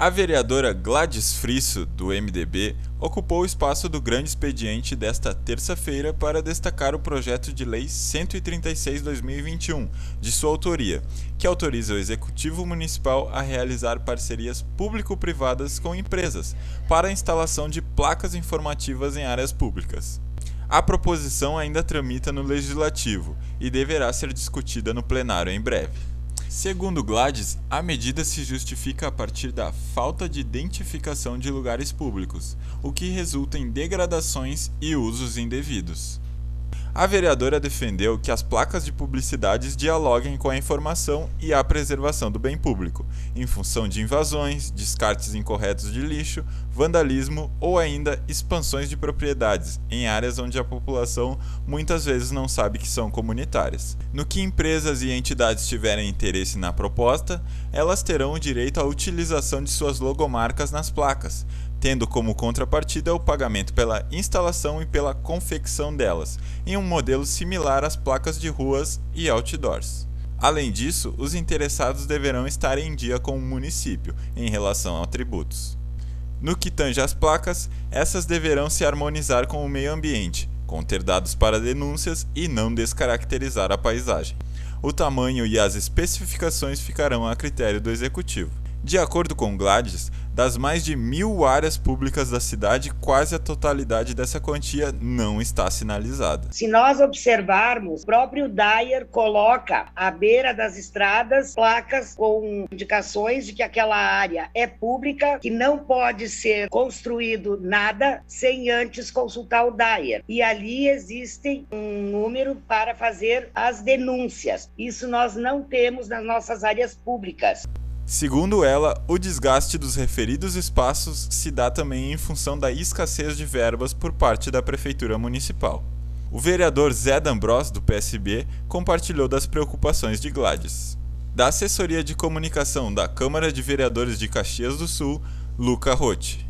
A vereadora Gladys Frisso, do MDB, ocupou o espaço do grande expediente desta terça-feira para destacar o projeto de lei 136/2021, de sua autoria, que autoriza o executivo municipal a realizar parcerias público-privadas com empresas para a instalação de placas informativas em áreas públicas. A proposição ainda tramita no legislativo e deverá ser discutida no plenário em breve. Segundo Gladys, a medida se justifica a partir da falta de identificação de lugares públicos, o que resulta em degradações e usos indevidos. A vereadora defendeu que as placas de publicidades dialoguem com a informação e a preservação do bem público, em função de invasões, descartes incorretos de lixo, vandalismo ou ainda expansões de propriedades em áreas onde a população muitas vezes não sabe que são comunitárias. No que empresas e entidades tiverem interesse na proposta, elas terão o direito à utilização de suas logomarcas nas placas, tendo como contrapartida o pagamento pela instalação e pela confecção delas, em um modelo similar às placas de ruas e outdoors. Além disso, os interessados deverão estar em dia com o município em relação a tributos. No que tange às placas, essas deverão se harmonizar com o meio ambiente, conter dados para denúncias e não descaracterizar a paisagem. O tamanho e as especificações ficarão a critério do executivo. De acordo com Gladys, das mais de mil áreas públicas da cidade, quase a totalidade dessa quantia não está sinalizada. Se nós observarmos, o próprio Dyer coloca à beira das estradas placas com indicações de que aquela área é pública, que não pode ser construído nada sem antes consultar o Dyer. E ali existe um número para fazer as denúncias. Isso nós não temos nas nossas áreas públicas. Segundo ela, o desgaste dos referidos espaços se dá também em função da escassez de verbas por parte da Prefeitura Municipal. O vereador Zé D'Ambros, do PSB, compartilhou das preocupações de Gladys. Da assessoria de comunicação da Câmara de Vereadores de Caxias do Sul, Luca Rotti.